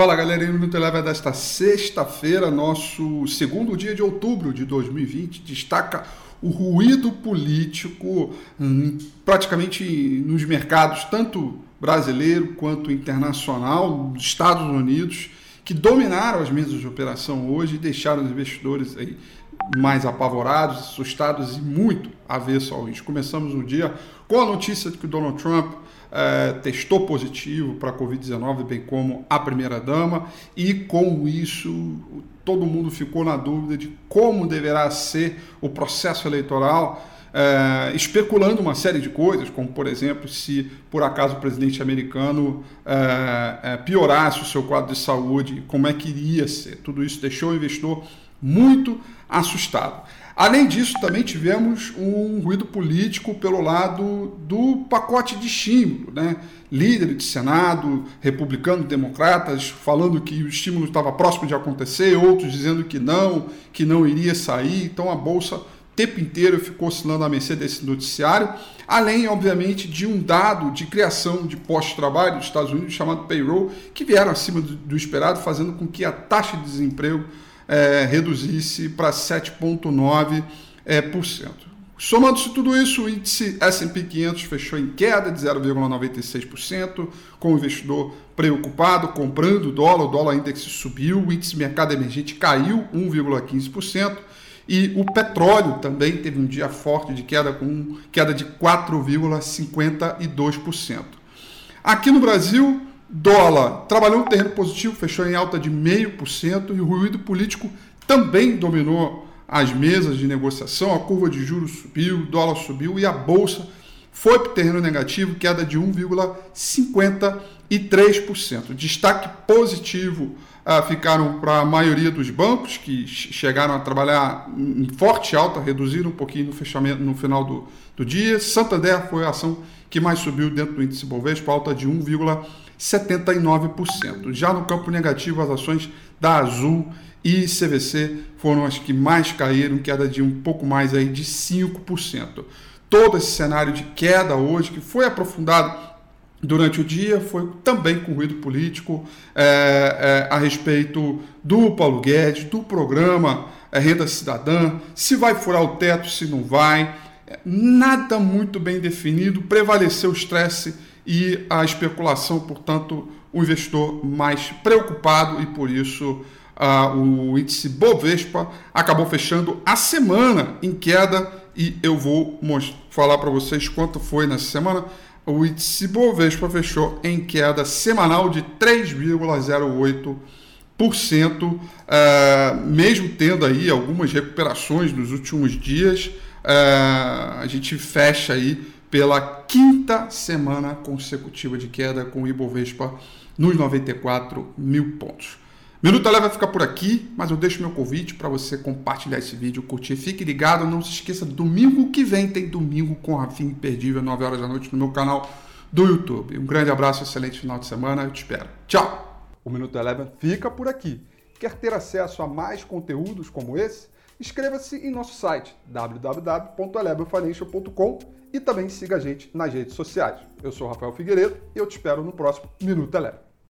Fala galera, o Minuto Eleva desta sexta-feira, nosso segundo dia de outubro de 2020, destaca o ruído político hum, praticamente nos mercados, tanto brasileiro quanto internacional, dos Estados Unidos, que dominaram as mesas de operação hoje e deixaram os investidores aí mais apavorados, assustados e muito avesso ao risco. Começamos o dia com a notícia de que o Donald Trump é, testou positivo para a Covid-19, bem como a primeira-dama, e com isso todo mundo ficou na dúvida de como deverá ser o processo eleitoral. É, especulando uma série de coisas, como por exemplo, se por acaso o presidente americano é, é, piorasse o seu quadro de saúde, como é que iria ser. Tudo isso deixou o investidor muito assustado. Além disso, também tivemos um ruído político pelo lado do pacote de estímulo, né? Líderes de Senado, republicanos, democratas, falando que o estímulo estava próximo de acontecer, outros dizendo que não, que não iria sair. Então a bolsa o tempo inteiro ficou oscilando a mercê desse noticiário, além, obviamente, de um dado de criação de postos de trabalho dos Estados Unidos chamado payroll, que vieram acima do, do esperado, fazendo com que a taxa de desemprego é, reduzisse para 7,9%. É, Somando-se tudo isso, o índice S&P 500 fechou em queda de 0,96%, com o investidor preocupado, comprando dólar, o dólar índice subiu, o índice mercado emergente caiu 1,15%, e o petróleo também teve um dia forte de queda, com queda de 4,52%. Aqui no Brasil, Dólar trabalhou um terreno positivo, fechou em alta de 0,5% e o ruído político também dominou as mesas de negociação. A curva de juros subiu, o dólar subiu e a bolsa foi para o terreno negativo, queda de 1,53%. Destaque positivo ah, ficaram para a maioria dos bancos, que chegaram a trabalhar em forte alta, reduziram um pouquinho no fechamento no final do, do dia. Santander foi a ação que mais subiu dentro do índice Bovespa, alta de 1,53%. 79%. Já no campo negativo, as ações da Azul e CVC foram as que mais caíram, queda de um pouco mais aí de 5%. Todo esse cenário de queda hoje, que foi aprofundado durante o dia, foi também com ruído político é, é, a respeito do Paulo Guedes, do programa é, Renda Cidadã, se vai furar o teto, se não vai. Nada muito bem definido, prevaleceu o estresse e a especulação, portanto, o investidor mais preocupado e por isso o índice Bovespa acabou fechando a semana em queda e eu vou falar para vocês quanto foi nessa semana. O índice Bovespa fechou em queda semanal de 3,08%, uh, mesmo tendo aí algumas recuperações nos últimos dias, uh, a gente fecha aí pela quinta semana consecutiva de queda com o Ibovespa nos 94 mil pontos. Minuto Leve vai ficar por aqui, mas eu deixo meu convite para você compartilhar esse vídeo, curtir. Fique ligado, não se esqueça, domingo que vem tem Domingo com Rafim Imperdível, 9 horas da noite, no meu canal do YouTube. Um grande abraço, excelente final de semana, eu te espero. Tchau! O Minuto Eleven fica por aqui. Quer ter acesso a mais conteúdos como esse? Inscreva-se em nosso site www.elevenfinancial.com e também siga a gente nas redes sociais. Eu sou Rafael Figueiredo e eu te espero no próximo Minuto Eleve.